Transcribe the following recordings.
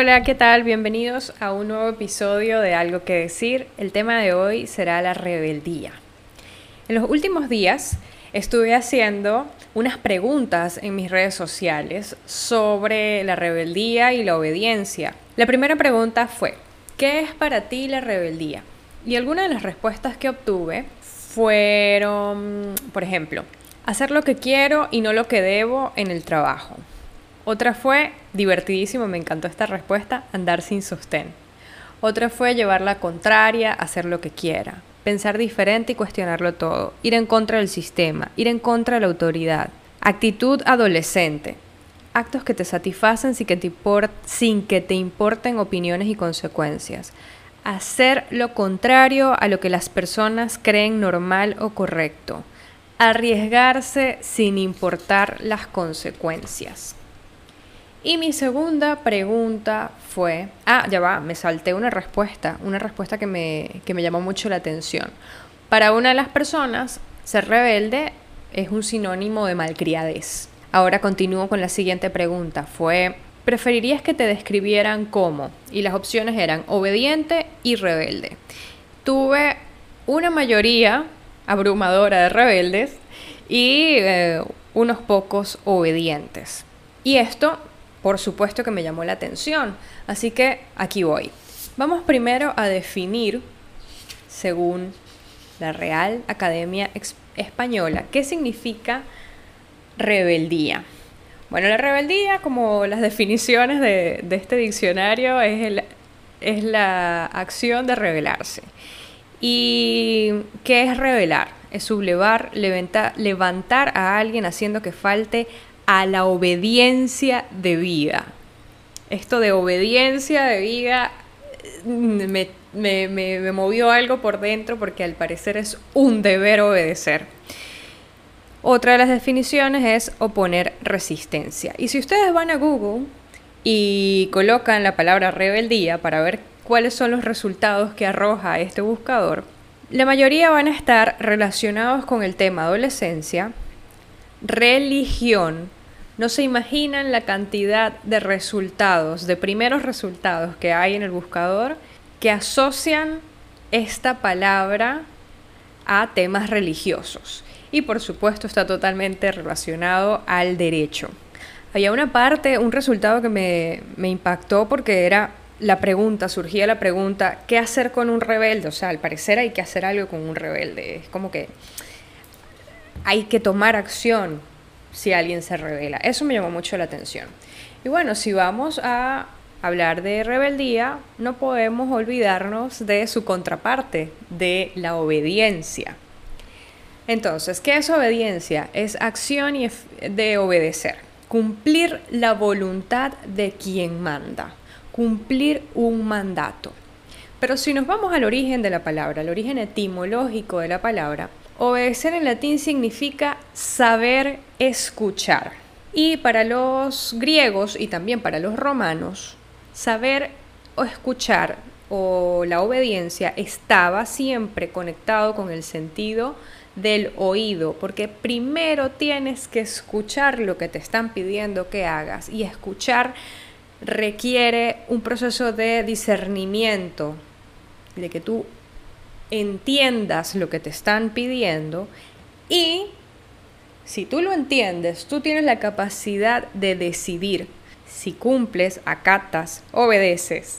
Hola, ¿qué tal? Bienvenidos a un nuevo episodio de Algo que decir. El tema de hoy será la rebeldía. En los últimos días estuve haciendo unas preguntas en mis redes sociales sobre la rebeldía y la obediencia. La primera pregunta fue, ¿qué es para ti la rebeldía? Y algunas de las respuestas que obtuve fueron, por ejemplo, hacer lo que quiero y no lo que debo en el trabajo. Otra fue, divertidísimo, me encantó esta respuesta, andar sin sostén. Otra fue llevar la contraria, hacer lo que quiera, pensar diferente y cuestionarlo todo, ir en contra del sistema, ir en contra de la autoridad. Actitud adolescente, actos que te satisfacen sin que te, sin que te importen opiniones y consecuencias. Hacer lo contrario a lo que las personas creen normal o correcto. Arriesgarse sin importar las consecuencias. Y mi segunda pregunta fue, ah, ya va, me salté una respuesta, una respuesta que me, que me llamó mucho la atención. Para una de las personas, ser rebelde es un sinónimo de malcriadez. Ahora continúo con la siguiente pregunta. Fue, ¿preferirías que te describieran como? Y las opciones eran obediente y rebelde. Tuve una mayoría abrumadora de rebeldes y eh, unos pocos obedientes. Y esto por supuesto que me llamó la atención. Así que aquí voy. Vamos primero a definir, según la Real Academia Española, qué significa rebeldía. Bueno, la rebeldía, como las definiciones de, este diccionario, es, la acción de rebelarse. ¿Y qué es rebelar? Es sublevar, levantar a alguien haciendo que falte a la obediencia de vida. Esto de obediencia de vida mm, me, movió algo por dentro porque al parecer es un deber obedecer. Otra de las definiciones es oponer resistencia. Y si ustedes van a Google y colocan la palabra rebeldía para ver cuáles son los resultados que arroja este buscador, la mayoría van a estar relacionados con el tema adolescencia, religión, no se imaginan la cantidad de resultados, de primeros resultados que hay en el buscador que asocian esta palabra a temas religiosos. Y por supuesto está totalmente relacionado al derecho. Había una parte, un resultado que me, me impactó porque era la pregunta, surgía la pregunta, ¿qué hacer con un rebelde? O sea, al parecer hay que hacer algo con un rebelde. Es como que hay que tomar acción si alguien se revela. Eso me llamó mucho la atención. Y bueno, si vamos a hablar de rebeldía, no podemos olvidarnos de su contraparte, de la obediencia. Entonces, ¿qué es obediencia? Es acción de obedecer, cumplir la voluntad de quien manda, cumplir un mandato. Pero si nos vamos al origen de la palabra, al origen etimológico de la palabra, Obedecer en latín significa saber escuchar. Y para los griegos y también para los romanos, saber o escuchar o la obediencia estaba siempre conectado con el sentido del oído, porque primero tienes que escuchar lo que te están pidiendo que hagas y escuchar requiere un proceso de discernimiento, de que tú entiendas lo que te están pidiendo y si tú lo entiendes, tú tienes la capacidad de decidir si cumples, acatas, obedeces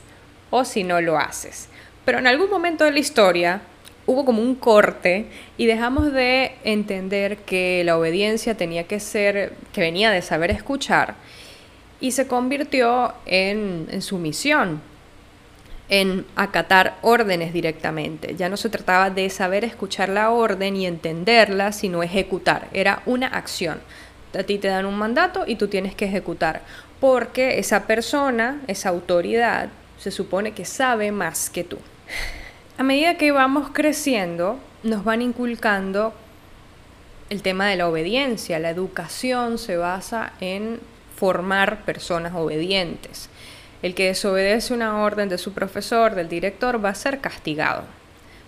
o si no lo haces. Pero en algún momento de la historia hubo como un corte y dejamos de entender que la obediencia tenía que ser, que venía de saber escuchar y se convirtió en, en sumisión en acatar órdenes directamente. Ya no se trataba de saber escuchar la orden y entenderla, sino ejecutar. Era una acción. A ti te dan un mandato y tú tienes que ejecutar, porque esa persona, esa autoridad, se supone que sabe más que tú. A medida que vamos creciendo, nos van inculcando el tema de la obediencia. La educación se basa en formar personas obedientes. El que desobedece una orden de su profesor, del director, va a ser castigado,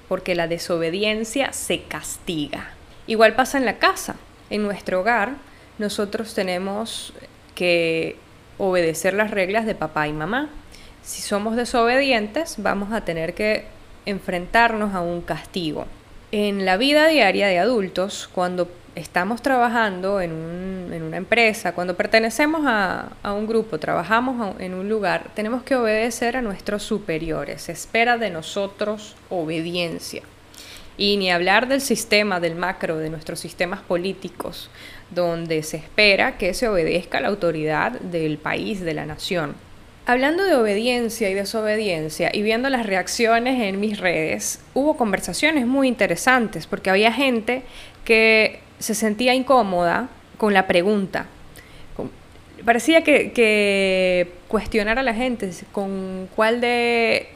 porque la desobediencia se castiga. Igual pasa en la casa. En nuestro hogar, nosotros tenemos que obedecer las reglas de papá y mamá. si somos desobedientes, vamos a tener que enfrentarnos a un castigo. En la vida diaria de adultos, cuando estamos trabajando en, una empresa, cuando pertenecemos a, un grupo, trabajamos en un lugar, tenemos que obedecer a nuestros superiores. Se espera de nosotros obediencia. Y ni hablar del sistema, del macro, de nuestros sistemas políticos, donde se espera que se obedezca a la autoridad del país, de la nación. Hablando de obediencia y desobediencia y viendo las reacciones en mis redes, hubo conversaciones muy interesantes porque había gente que se sentía incómoda con la pregunta. Parecía que, cuestionar a la gente con cuál de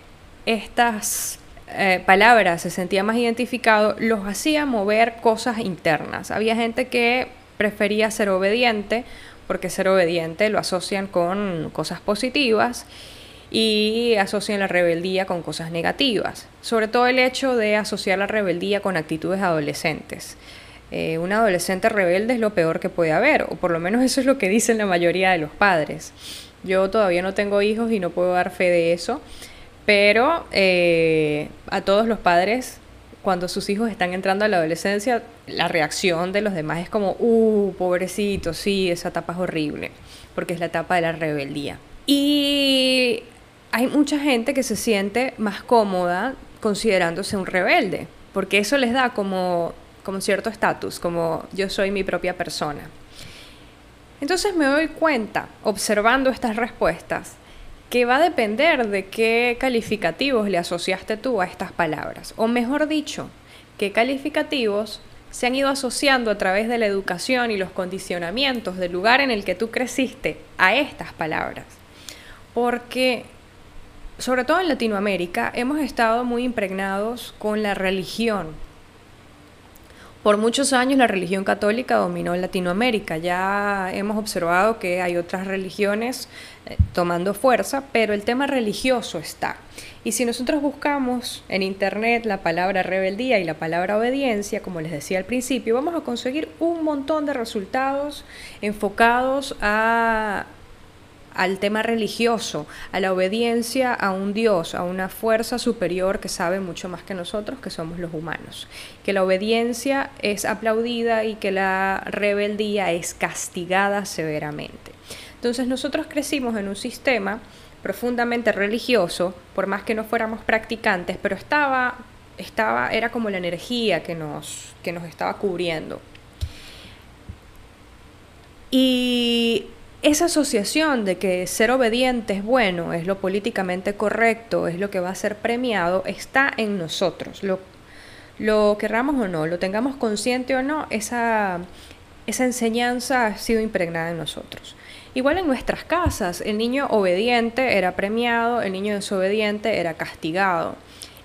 estas eh, palabras se sentía más identificado, los hacía mover cosas internas. Había gente que prefería ser obediente porque ser obediente lo asocian con cosas positivas y asocian la rebeldía con cosas negativas. Sobre todo el hecho de asociar la rebeldía con actitudes adolescentes. Eh, un adolescente rebelde es lo peor que puede haber, o por lo menos eso es lo que dicen la mayoría de los padres. Yo todavía no tengo hijos y no puedo dar fe de eso, pero eh, a todos los padres cuando sus hijos están entrando a la adolescencia, la reacción de los demás es como, uh, pobrecito, sí, esa etapa es horrible, porque es la etapa de la rebeldía. Y hay mucha gente que se siente más cómoda considerándose un rebelde, porque eso les da como, como cierto estatus, como yo soy mi propia persona. Entonces me doy cuenta, observando estas respuestas, que va a depender de qué calificativos le asociaste tú a estas palabras. O mejor dicho, qué calificativos se han ido asociando a través de la educación y los condicionamientos del lugar en el que tú creciste a estas palabras. Porque, sobre todo en Latinoamérica, hemos estado muy impregnados con la religión, por muchos años la religión católica dominó Latinoamérica. Ya hemos observado que hay otras religiones eh, tomando fuerza, pero el tema religioso está. Y si nosotros buscamos en Internet la palabra rebeldía y la palabra obediencia, como les decía al principio, vamos a conseguir un montón de resultados enfocados a al tema religioso, a la obediencia a un Dios, a una fuerza superior que sabe mucho más que nosotros, que somos los humanos. Que la obediencia es aplaudida y que la rebeldía es castigada severamente. Entonces nosotros crecimos en un sistema profundamente religioso, por más que no fuéramos practicantes, pero estaba, estaba, era como la energía que nos, que nos estaba cubriendo. Y esa asociación de que ser obediente es bueno, es lo políticamente correcto, es lo que va a ser premiado, está en nosotros. Lo, lo querramos o no, lo tengamos consciente o no, esa, esa enseñanza ha sido impregnada en nosotros. Igual en nuestras casas, el niño obediente era premiado, el niño desobediente era castigado.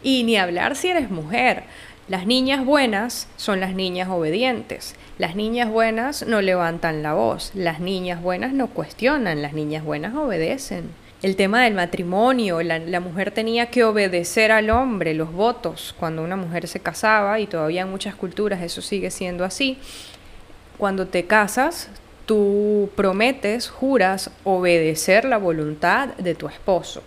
Y ni hablar si eres mujer. Las niñas buenas son las niñas obedientes. Las niñas buenas no levantan la voz, las niñas buenas no cuestionan, las niñas buenas obedecen. El tema del matrimonio, la, mujer tenía que obedecer al hombre, los votos, cuando una mujer se casaba, y todavía en muchas culturas eso sigue siendo así, cuando te casas, tú prometes, juras obedecer la voluntad de tu esposo,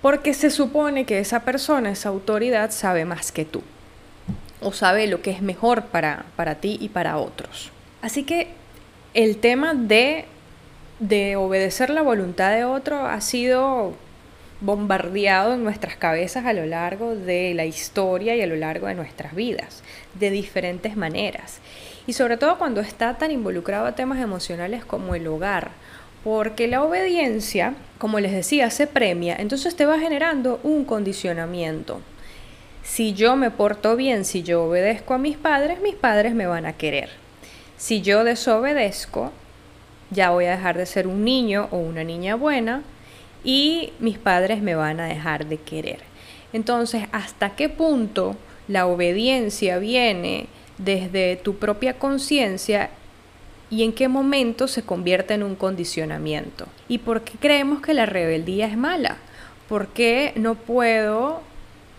porque se supone que esa persona, esa autoridad, sabe más que tú o sabe lo que es mejor para, para ti y para otros. Así que el tema de, de obedecer la voluntad de otro ha sido bombardeado en nuestras cabezas a lo largo de la historia y a lo largo de nuestras vidas, de diferentes maneras. Y sobre todo cuando está tan involucrado a temas emocionales como el hogar, porque la obediencia, como les decía, se premia, entonces te va generando un condicionamiento si yo me porto bien, si yo obedezco a mis padres, mis padres me van a querer. Si yo desobedezco, ya voy a dejar de ser un niño o una niña buena y mis padres me van a dejar de querer. Entonces, ¿hasta qué punto la obediencia viene desde tu propia conciencia y en qué momento se convierte en un condicionamiento? ¿Y por qué creemos que la rebeldía es mala? ¿Por qué no puedo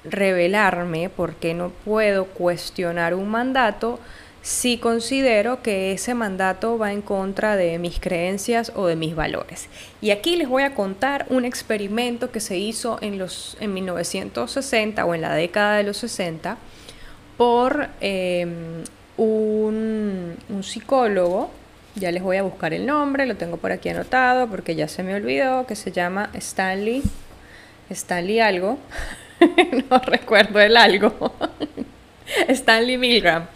revelarme, porque no puedo cuestionar un mandato si considero que ese mandato va en contra de mis creencias o de mis valores. Y aquí les voy a contar un experimento que se hizo en, los, en 1960 o en la década de los 60 por em, un, un psicólogo, ya les voy a buscar el nombre, lo tengo por aquí anotado porque ya se me olvidó, que se llama Stanley, Stanley algo, no recuerdo el algo, Stanley Milgram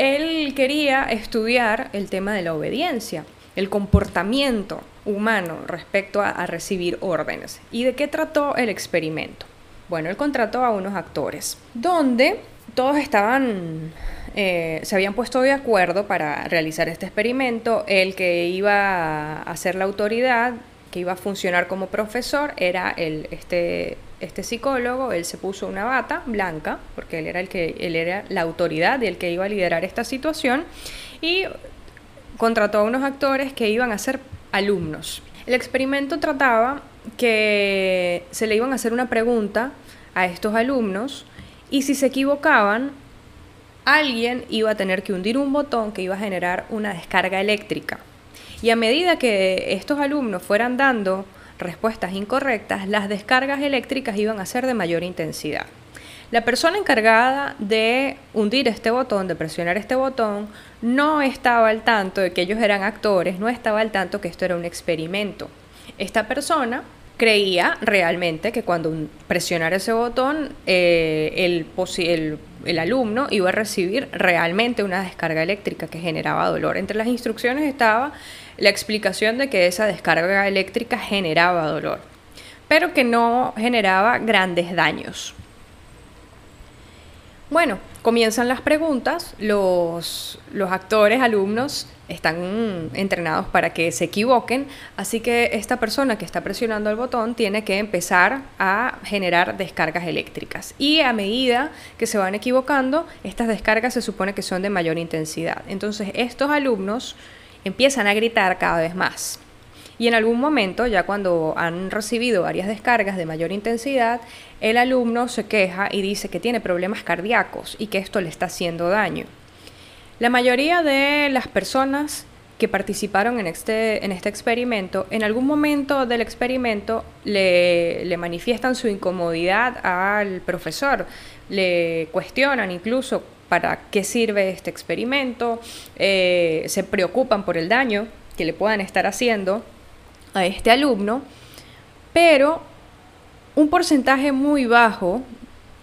él quería estudiar el tema de la obediencia, el comportamiento humano respecto a, recibir órdenes. ¿Y de qué trató el experimento? Bueno, él contrató a unos actores, donde todos estaban, eh, se habían puesto de acuerdo para realizar este experimento. El que iba a ser la autoridad, que iba a funcionar como profesor, era el, este este psicólogo, él se puso una bata blanca, porque él era, el que, él era la autoridad y el que iba a liderar esta situación, y contrató a unos actores que iban a ser alumnos. El experimento trataba que se le iban a hacer una pregunta a estos alumnos y si se equivocaban, alguien iba a tener que hundir un botón que iba a generar una descarga eléctrica. Y a medida que estos alumnos fueran dando respuestas incorrectas, las descargas eléctricas iban a ser de mayor intensidad. La persona encargada de hundir este botón, de presionar este botón, no estaba al tanto de que ellos eran actores, no estaba al tanto que esto era un experimento. Esta persona creía realmente que cuando presionara ese botón eh, el, el, el, alumno iba a recibir realmente una descarga eléctrica que generaba dolor. Entre las instrucciones estaba la explicación de que esa descarga eléctrica generaba dolor, pero que no generaba grandes daños. Bueno, comienzan las preguntas, los, los, actores, alumnos, están entrenados para que se equivoquen, así que esta persona que está presionando el botón tiene que empezar a generar descargas eléctricas. Y a medida que se van equivocando, estas descargas se supone que son de mayor intensidad. Entonces, estos alumnos empiezan a gritar cada vez más. Y en algún momento, ya cuando han recibido varias descargas de mayor intensidad, el alumno se queja y dice que tiene problemas cardíacos y que esto le está haciendo daño. La mayoría de las personas que participaron en este, en este experimento, en algún momento del experimento le, manifiestan su incomodidad al profesor, le cuestionan incluso para qué sirve este experimento, eh, se preocupan por el daño que le puedan estar haciendo a este alumno, pero un porcentaje muy bajo,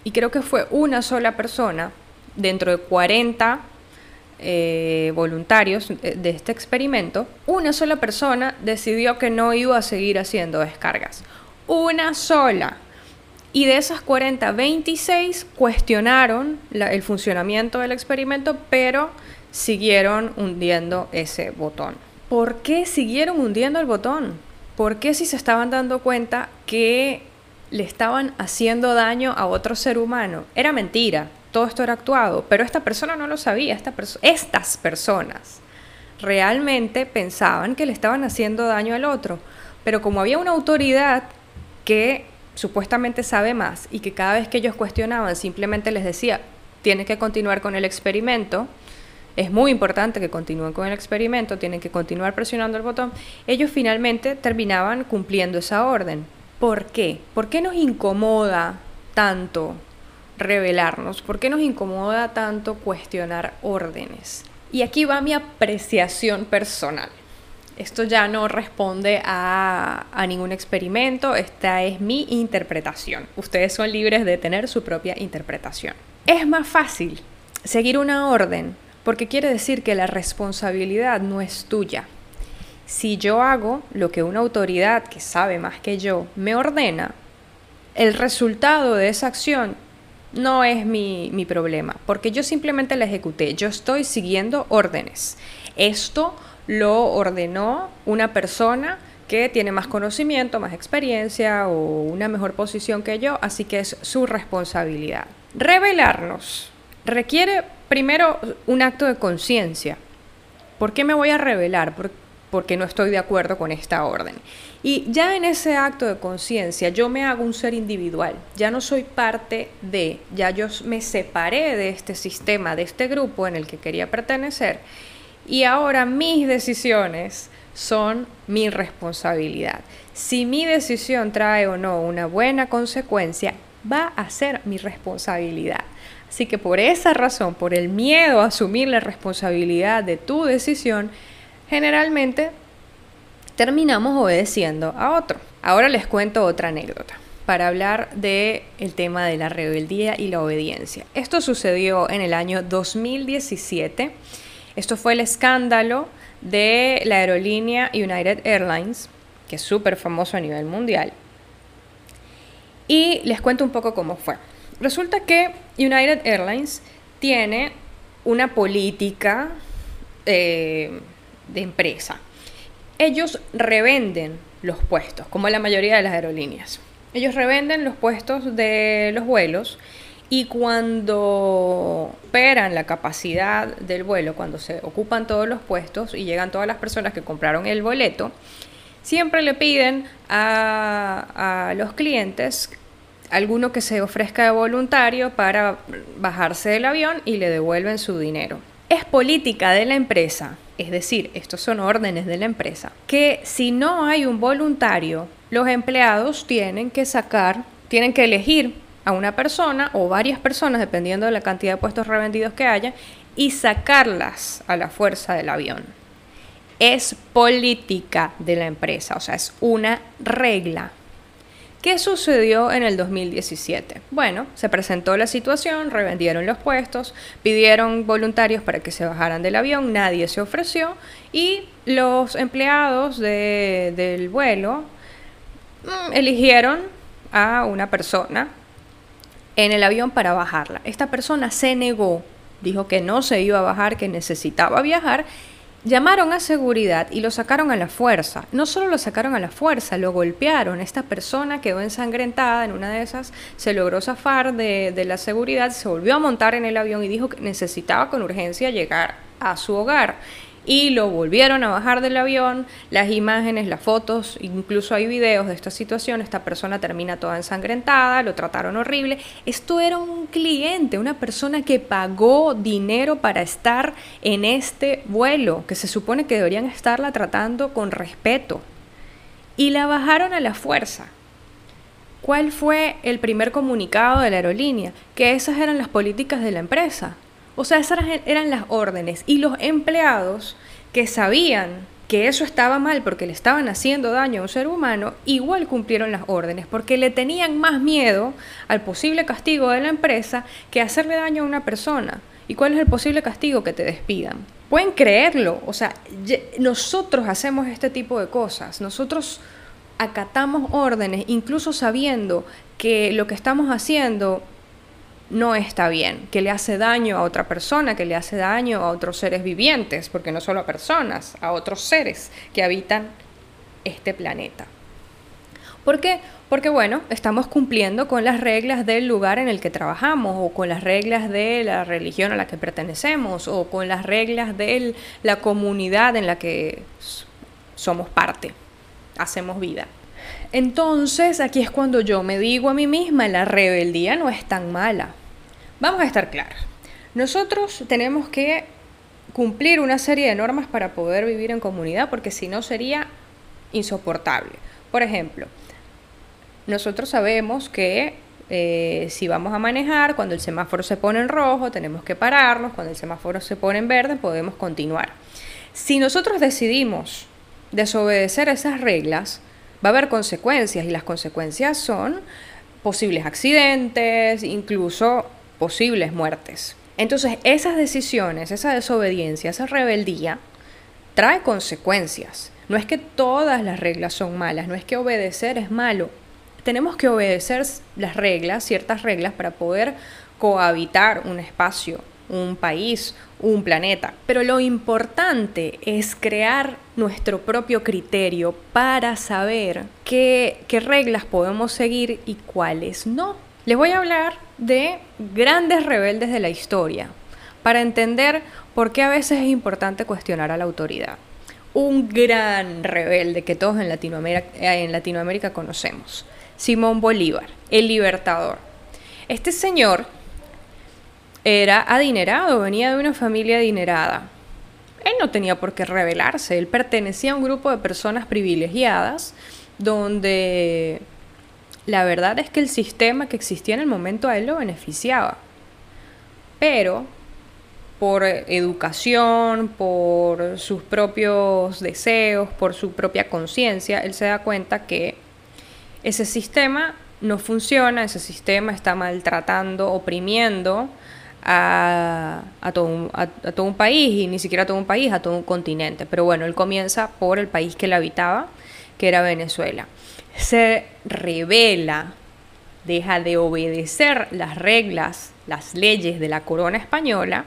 y creo que fue una sola persona, dentro de 40 eh, voluntarios de este experimento, una sola persona decidió que no iba a seguir haciendo descargas. Una sola. Y de esas 40, 26 cuestionaron el funcionamiento del experimento, pero siguieron hundiendo ese botón. ¿Por qué siguieron hundiendo el botón? ¿Por qué si se estaban dando cuenta que le estaban haciendo daño a otro ser humano? Era mentira, todo esto era actuado, pero esta persona no lo sabía, estas personas realmente pensaban que le estaban haciendo daño al otro, pero como había una autoridad que supuestamente sabe más y que cada vez que ellos cuestionaban simplemente les decía, tiene que continuar con el experimento, es muy importante que continúen con el experimento, tienen que continuar presionando el botón, ellos finalmente terminaban cumpliendo esa orden. ¿Por qué? ¿Por qué nos incomoda tanto revelarnos? ¿Por qué nos incomoda tanto cuestionar órdenes? Y aquí va mi apreciación personal. Esto ya no responde a, ningún experimento, esta es mi interpretación. Ustedes son libres de tener su propia interpretación. Es más fácil seguir una orden porque quiere decir que la responsabilidad no es tuya. Si yo hago lo que una autoridad que sabe más que yo me ordena, el resultado de esa acción no es mi, mi problema, porque yo simplemente la ejecuté, yo estoy siguiendo órdenes. Esto lo ordenó una persona que tiene más conocimiento, más experiencia o una mejor posición que yo, así que es su responsabilidad. Revelarnos requiere primero un acto de conciencia. ¿Por qué me voy a revelar? Porque no estoy de acuerdo con esta orden. Y ya en ese acto de conciencia yo me hago un ser individual, ya no soy parte de, ya yo me separé de este sistema, de este grupo en el que quería pertenecer y ahora mis decisiones son mi responsabilidad. Si mi decisión trae o no una buena consecuencia, va a ser mi responsabilidad. Así que por esa razón, por el miedo a asumir la responsabilidad de tu decisión, generalmente terminamos obedeciendo a otro. Ahora les cuento otra anécdota para hablar del el tema de la rebeldía y la obediencia. Esto sucedió en el año 2017. Esto fue el escándalo de la aerolínea United Airlines, que es súper famoso a nivel mundial. Y les cuento un poco cómo fue. Resulta que United Airlines tiene una política eh, de empresa. Ellos revenden los puestos, como la mayoría de las aerolíneas. Ellos revenden los puestos de los vuelos y cuando operan la capacidad del vuelo, cuando se ocupan todos los puestos y llegan todas las personas que compraron el boleto, siempre le piden a, a los clientes alguno que se ofrezca de voluntario para bajarse del avión y le devuelven su dinero. Es política de la empresa, es decir, estos son órdenes de la empresa, que si no hay un voluntario, los empleados tienen que sacar, tienen que elegir a una persona o varias personas, dependiendo de la cantidad de puestos revendidos que haya, y sacarlas a la fuerza del avión. Es política de la empresa, o sea, es una regla. ¿Qué sucedió en el 2017? Bueno, se presentó la situación, revendieron los puestos, pidieron voluntarios para que se bajaran del avión, nadie se ofreció y los empleados del vuelo mm, eligieron a una persona en el avión para bajarla. Esta persona se negó, dijo que no se iba a bajar, que necesitaba viajar Llamaron a seguridad y lo sacaron a la fuerza. No solo lo sacaron a la fuerza, lo golpearon. Esta persona quedó ensangrentada en una de esas, se logró zafar de, de, la seguridad, se volvió a montar en el avión y dijo que necesitaba con urgencia llegar a su hogar y lo volvieron a bajar del avión, las imágenes, las fotos, incluso hay videos de esta situación, esta persona termina toda ensangrentada, lo trataron horrible. Esto era un cliente, una persona que pagó dinero para estar en este vuelo, que se supone que deberían estarla tratando con respeto. Y la bajaron a la fuerza. ¿Cuál fue el primer comunicado de la aerolínea? Que esas eran las políticas de la empresa. O sea, esas eran las órdenes. Y los empleados que sabían que eso estaba mal porque le estaban haciendo daño a un ser humano, igual cumplieron las órdenes porque le tenían más miedo al posible castigo de la empresa que hacerle daño a una persona. ¿Y cuál es el posible castigo? Que te despidan. Pueden creerlo, o sea, nosotros hacemos este tipo de cosas, nosotros acatamos órdenes, incluso sabiendo que lo que estamos haciendo no está bien, que le hace daño a otra persona, que le hace daño a otros seres vivientes, porque no solo a personas, a otros seres que habitan este planeta. ¿Por qué? Porque bueno, estamos cumpliendo con las reglas del lugar en el que trabajamos o con las reglas de la religión a la que pertenecemos o con las reglas de la comunidad en la que somos parte, hacemos vida. Entonces, aquí es cuando yo me digo a mí misma, la rebeldía no es tan mala. Vamos a estar claros. Nosotros tenemos que cumplir una serie de normas para poder vivir en comunidad, porque si no sería insoportable. Por ejemplo, nosotros sabemos que eh, si vamos a manejar, cuando el semáforo se pone en rojo, tenemos que pararnos, cuando el semáforo se pone en verde, podemos continuar. Si nosotros decidimos desobedecer esas reglas, va a haber consecuencias y las consecuencias son posibles accidentes, incluso posibles muertes. Entonces, esas decisiones, esa desobediencia, esa rebeldía, trae consecuencias. No es que todas las reglas son malas, no es que obedecer es malo. Tenemos que obedecer las reglas, ciertas reglas, para poder cohabitar un espacio, un país, un planeta. Pero lo importante es crear nuestro propio criterio para saber qué, reglas podemos seguir y cuáles no. Les voy a hablar de grandes rebeldes de la historia para entender por qué a veces es importante cuestionar a la autoridad. un gran rebelde que todos en eh, en Latinoamérica conocemos, Simón Bolívar, el libertador. Este señor era adinerado, venía de una familia adinerada. Él no tenía por qué rebelarse, él pertenecía a un grupo de personas privilegiadas donde la verdad es que el sistema que existía en el momento a él lo beneficiaba. Pero por educación, por sus propios deseos, por su propia conciencia, él se da cuenta que ese sistema no funciona, ese sistema está maltratando, oprimiendo a, todo un, a, todo un país, y ni siquiera a todo un país, a todo un continente. Pero bueno, él comienza por el país que él habitaba, que era Venezuela. Se revela, deja de obedecer las reglas, las leyes de la corona española,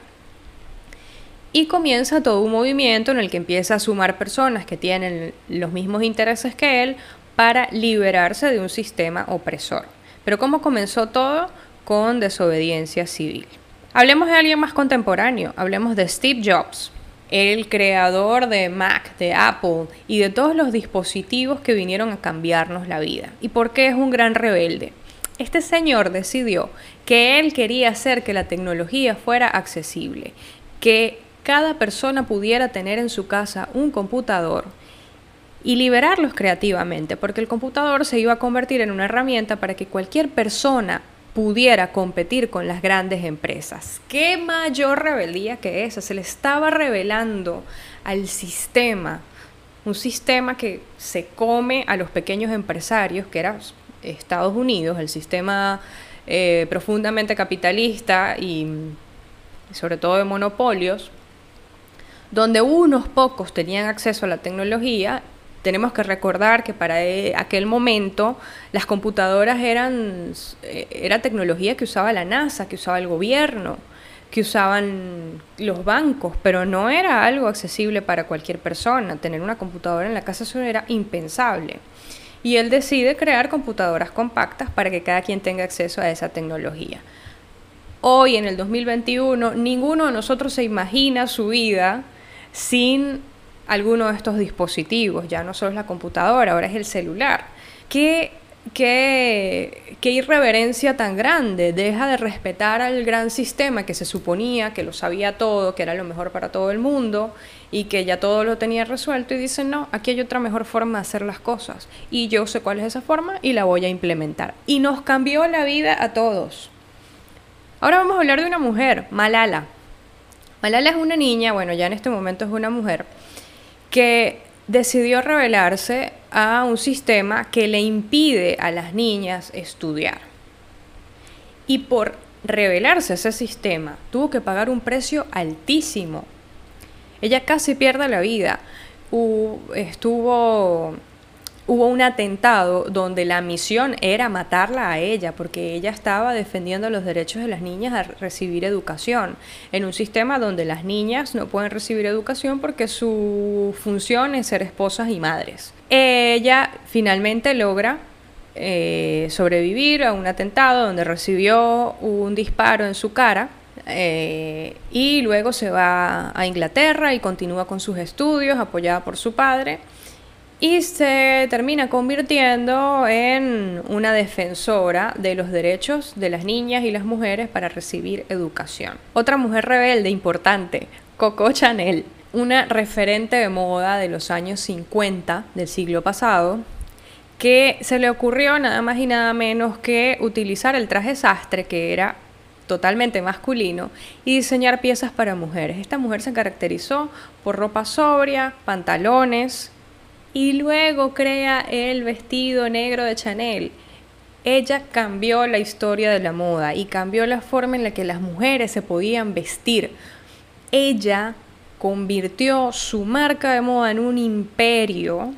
y comienza todo un movimiento en el que empieza a sumar personas que tienen los mismos intereses que él para liberarse de un sistema opresor. Pero ¿cómo comenzó todo? Con desobediencia civil. Hablemos de alguien más contemporáneo, hablemos de Steve Jobs, el creador de Mac, de Apple y de todos los dispositivos que vinieron a cambiarnos la vida. ¿Y por qué es un gran rebelde? Este señor decidió que él quería hacer que la tecnología fuera accesible, que cada persona pudiera tener en su casa un computador y liberarlos creativamente, porque el computador se iba a convertir en una herramienta para que cualquier persona pudiera competir con las grandes empresas. ¿Qué mayor rebeldía que esa? Se le estaba revelando al sistema, un sistema que se come a los pequeños empresarios, que era Estados Unidos, el sistema eh, profundamente capitalista y sobre todo de monopolios, donde unos pocos tenían acceso a la tecnología, tenemos que recordar que para e, aquel momento las computadoras eran eh, era tecnología que usaba la NASA, que usaba el gobierno, que usaban los bancos, pero no era algo accesible para cualquier persona. Tener una computadora en la casa eso era impensable. Y él decide crear computadoras compactas para que cada quien tenga acceso a esa tecnología. Hoy, en el 2021, ninguno de nosotros se imagina su vida sin alguno de estos dispositivos. Ya no solo es la computadora, ahora es el celular. ¿Qué, qué, qué irreverencia tan grande? Deja de respetar al gran sistema que se suponía que lo sabía todo, que era lo mejor para todo el mundo y que ya todo lo tenía resuelto y dice, no, aquí hay otra mejor forma de hacer las cosas y yo sé cuál es esa forma y la voy a implementar. Y nos cambió la vida a todos. Ahora vamos a hablar de una mujer, Malala. Malala es una niña, bueno, ya en este momento es una mujer, que decidió rebelarse a un sistema que le impide a las niñas estudiar. Y por rebelarse a ese sistema, tuvo que pagar un precio altísimo. Ella casi pierde la vida. estuvo hubo un atentado donde la misión era matarla a ella, porque ella estaba defendiendo los derechos de las niñas a recibir educación, en un sistema donde las niñas no pueden recibir educación porque su función es ser esposas y madres. Ella finalmente logra eh, sobrevivir a un atentado donde recibió un disparo en su cara. Eh, y luego se va a Inglaterra y continúa con sus estudios apoyada por su padre y se termina convirtiendo en una defensora de los derechos de las niñas y las mujeres para recibir educación. Otra mujer rebelde importante, Coco Chanel, una referente de moda de los años 50 del siglo pasado, que se le ocurrió nada más y nada menos que utilizar el traje sastre, que era totalmente masculino, y diseñar piezas para mujeres. Esta mujer se caracterizó por ropa sobria, pantalones, y luego crea el vestido negro de Chanel. Ella cambió la historia de la moda y cambió la forma en la que las mujeres se podían vestir. Ella convirtió su marca de moda en un imperio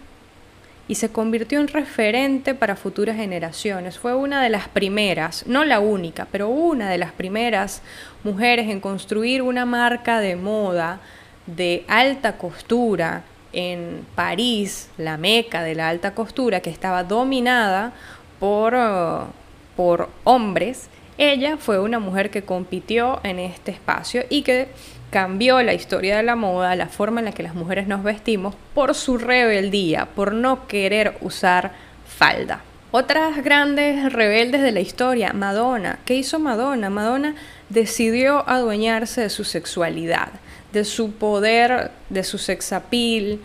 y se convirtió en referente para futuras generaciones. Fue una de las primeras, no la única, pero una de las primeras mujeres en construir una marca de moda de alta costura en París, la meca de la alta costura, que estaba dominada por, por hombres, Ella fue una mujer que compitió en este espacio y que cambió la historia de la moda, la forma en la que las mujeres nos vestimos, por su rebeldía, por no querer usar falda. Otras grandes rebeldes de la historia, Madonna. ¿Qué hizo Madonna? Madonna decidió adueñarse de su sexualidad, de su poder, de su sexapil,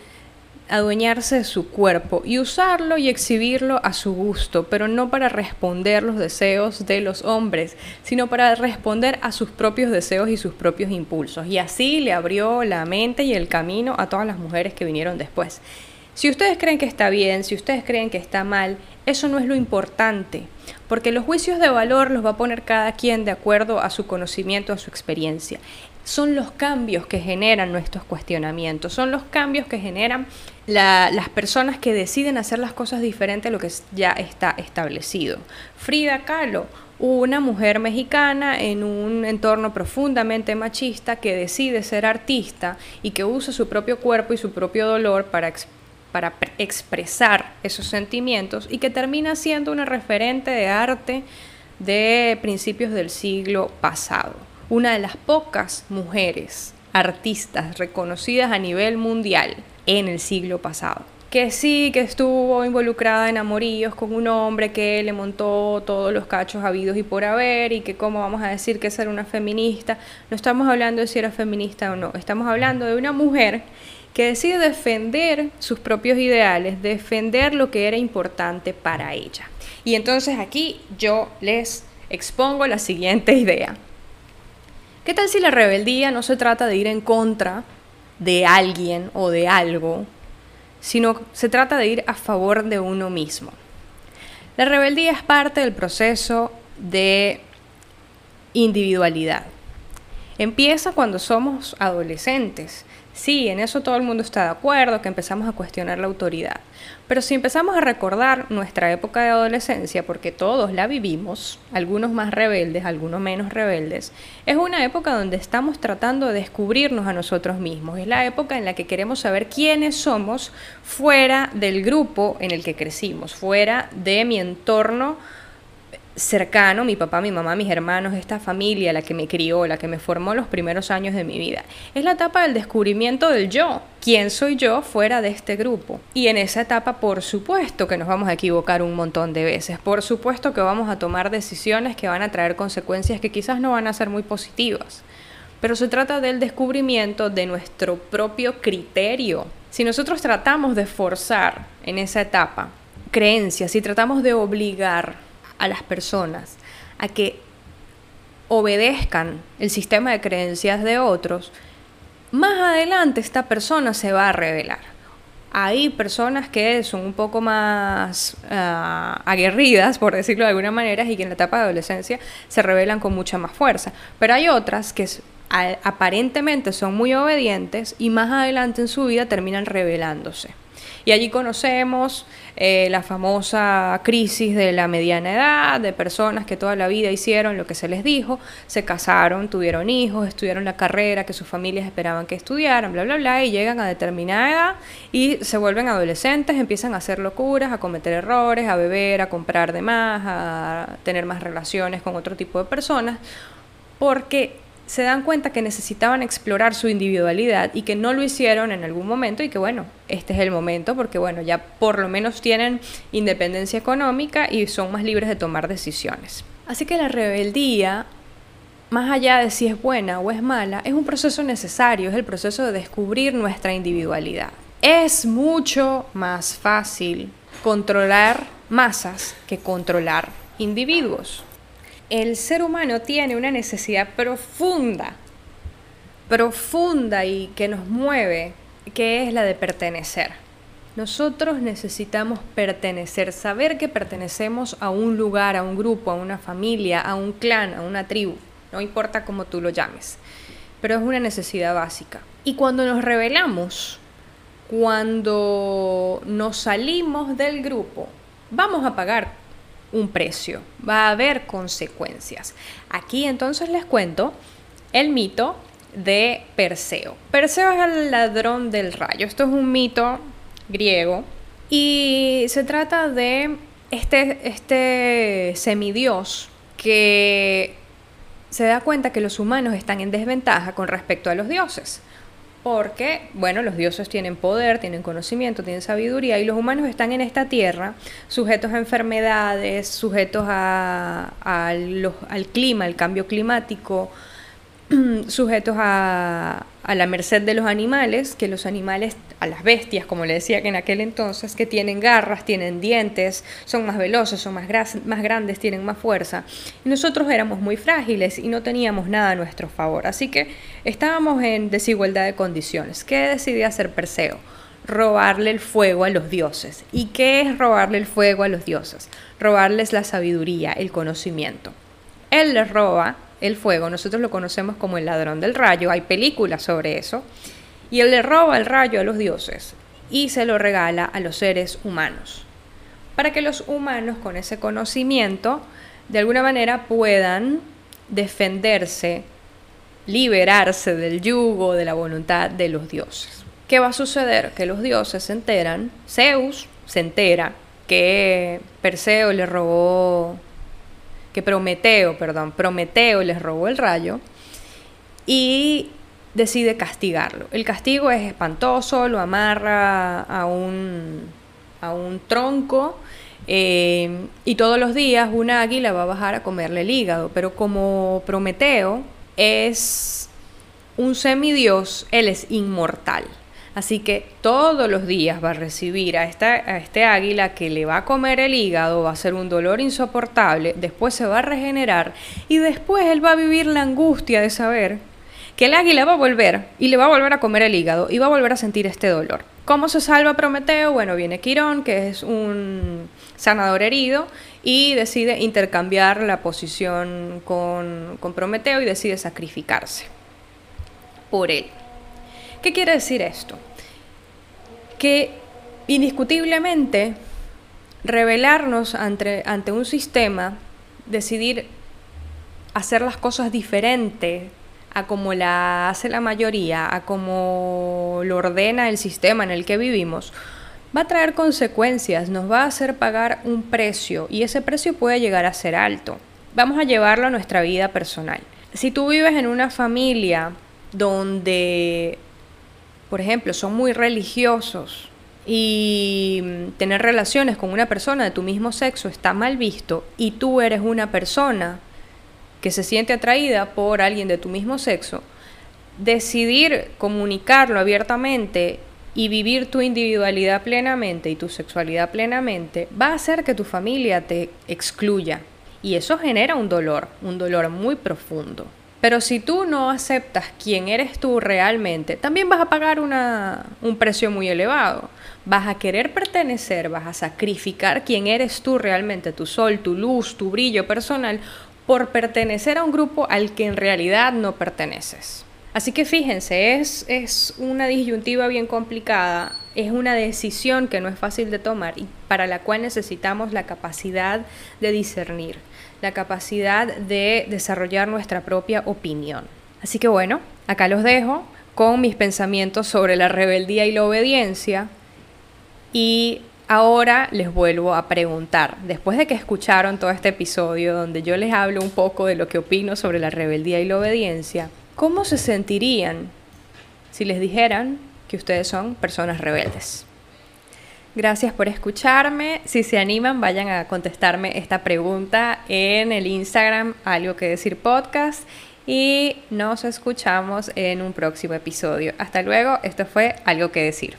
adueñarse de su cuerpo y usarlo y exhibirlo a su gusto, pero no para responder los deseos de los hombres, sino para responder a sus propios deseos y sus propios impulsos. Y así le abrió la mente y el camino a todas las mujeres que vinieron después. Si ustedes creen que está bien, si ustedes creen que está mal, eso no es lo importante, porque los juicios de valor los va a poner cada quien de acuerdo a su conocimiento, a su experiencia son los cambios que generan nuestros cuestionamientos, son los cambios que generan las personas que deciden hacer las cosas diferentes a lo que ya está establecido. Frida Kahlo, una mujer mexicana en un entorno profundamente machista que decide ser artista y que usa su propio cuerpo y su propio dolor para, para expresar esos sentimientos y que termina siendo una referente de arte de principios del siglo pasado una de las pocas mujeres artistas reconocidas a nivel mundial en el siglo pasado. Que sí, que estuvo involucrada en amoríos con un hombre que le montó todos los cachos habidos y por haber, y que cómo vamos a decir que es una feminista. No estamos hablando de si era feminista o no, estamos hablando de una mujer que decide defender sus propios ideales, defender lo que era importante para ella. Y entonces aquí yo les expongo la siguiente idea. ¿Qué tal si la rebeldía no se trata de ir en contra de alguien o de algo, sino se trata de ir a favor de uno mismo? La rebeldía es parte del proceso de individualidad. Empieza cuando somos adolescentes Sí, en eso todo el mundo está de acuerdo, que empezamos a cuestionar la autoridad. Pero si empezamos a recordar nuestra época de adolescencia, porque todos la vivimos, algunos más rebeldes, algunos menos rebeldes, es una época donde estamos tratando de descubrirnos a nosotros mismos. Es la época en la que queremos saber quiénes somos fuera del grupo en el que crecimos, fuera de mi entorno cercano, mi papá, mi mamá, mis hermanos, esta familia, la que me crió, la que me formó los primeros años de mi vida. Es la etapa del descubrimiento del yo, quién soy yo fuera de este grupo. Y en esa etapa, por supuesto que nos vamos a equivocar un montón de veces, por supuesto que vamos a tomar decisiones que van a traer consecuencias que quizás no van a ser muy positivas. Pero se trata del descubrimiento de nuestro propio criterio. Si nosotros tratamos de forzar en esa etapa creencias, si tratamos de obligar a las personas a que obedezcan el sistema de creencias de otros, más adelante esta persona se va a revelar. Hay personas que son un poco más ah, aguerridas, por decirlo de alguna manera, y que en la etapa de adolescencia se revelan con mucha más fuerza. Pero hay otras que aparentemente son muy obedientes y más adelante en su vida terminan revelándose. Y allí conocemos eh, la famosa crisis de la mediana edad, de personas que toda la vida hicieron lo que se les dijo, se casaron, tuvieron hijos, estudiaron la carrera que sus familias esperaban que estudiaran, bla, bla, bla, y llegan a determinada edad y se vuelven adolescentes, empiezan a hacer locuras, a cometer errores, a beber, a comprar de más, a tener más relaciones con otro tipo de personas, porque se dan cuenta que necesitaban explorar su individualidad y que no lo hicieron en algún momento y que bueno, este es el momento porque bueno, ya por lo menos tienen independencia económica y son más libres de tomar decisiones. Así que la rebeldía, más allá de si es buena o es mala, es un proceso necesario, es el proceso de descubrir nuestra individualidad. Es mucho más fácil controlar masas que controlar individuos el ser humano tiene una necesidad profunda, profunda y que nos mueve, que es la de pertenecer. Nosotros necesitamos pertenecer, saber que pertenecemos a un lugar, a un grupo, a una familia, a un clan, a una tribu, no importa cómo tú lo llames, pero es una necesidad básica. Y cuando nos revelamos, cuando nos salimos del grupo, vamos a pagar un precio, va a haber consecuencias. Aquí entonces les cuento el mito de Perseo. Perseo es el ladrón del rayo. Esto es un mito griego y se trata de este, este semidios que se da cuenta que los humanos están en desventaja con respecto a los dioses. Porque, bueno, los dioses tienen poder, tienen conocimiento, tienen sabiduría y los humanos están en esta tierra sujetos a enfermedades, sujetos a, al clima, al cambio climático, sujetos a, a, la merced de los animales, que los animales, a las bestias, como le decía que en aquel entonces, que tienen garras, tienen dientes, son más veloces, son más, más grandes, tienen más fuerza. Y nosotros éramos muy frágiles y no teníamos nada a nuestro favor. Así que estábamos en desigualdad de condiciones. ¿Qué decidí hacer Perseo? robarle el fuego a los dioses. ¿Y qué es robarle el fuego a los dioses? Robarles la sabiduría, el conocimiento. Él les roba el fuego, nosotros lo conocemos como el ladrón del rayo, hay películas sobre eso, y él le roba el rayo a los dioses y se lo regala a los seres humanos, para que los humanos con ese conocimiento de alguna manera puedan defenderse, liberarse del yugo, de la voluntad de los dioses. ¿Qué va a suceder? Que los dioses se enteran, Zeus se entera que Perseo le robó Prometeo, perdón, Prometeo les robó el rayo y decide castigarlo. El castigo es espantoso, lo amarra a un, a un tronco eh, y todos los días un águila va a bajar a comerle el hígado, pero como Prometeo es un semidios, él es inmortal. Así que todos los días va a recibir a, este águila que le va a comer el hígado, va a ser un dolor insoportable, después se va a regenerar y después él va a vivir la angustia de saber que el águila va a volver y le va a volver a comer el hígado y va a volver a sentir este dolor. ¿Cómo se salva Prometeo? Bueno, viene Quirón, que es un sanador herido, y decide intercambiar la posición con, con Prometeo y decide sacrificarse por él. ¿Qué quiere decir esto? Que indiscutiblemente revelarnos ante, ante un sistema, decidir hacer las cosas diferente a como la hace la mayoría, a como lo ordena el sistema en el que vivimos, va a traer consecuencias, nos va a hacer pagar un precio y ese precio puede llegar a ser alto. Vamos a llevarlo a nuestra vida personal. Si tú vives en una familia donde por ejemplo, son muy religiosos y tener relaciones con una persona de tu mismo sexo está mal visto y tú eres una persona que se siente atraída por alguien de tu mismo sexo, decidir comunicarlo abiertamente y vivir tu individualidad plenamente y tu sexualidad plenamente va a hacer que tu familia te excluya. Y eso genera un dolor, un dolor muy profundo. Pero si tú no aceptas quién eres tú realmente, también vas a pagar un precio muy elevado. Vas a querer pertenecer, vas a sacrificar quién eres tú realmente, tu sol, tu luz, tu brillo personal, por pertenecer a un grupo al que en realidad no perteneces. Así que fíjense, es, es una disyuntiva bien complicada, es una decisión que no es fácil de tomar y para la cual necesitamos la capacidad de discernir la capacidad de desarrollar nuestra propia opinión. Así que bueno, acá los dejo con mis pensamientos sobre la rebeldía y la obediencia y ahora les vuelvo a preguntar, después de que escucharon todo este episodio donde yo les hablo un poco de lo que opino sobre la rebeldía y la obediencia, ¿cómo se sentirían si les dijeran que ustedes son personas rebeldes? Gracias por escucharme. Si se animan, vayan a contestarme esta pregunta en el Instagram, algo que decir podcast. Y nos escuchamos en un próximo episodio. Hasta luego, esto fue algo que decir.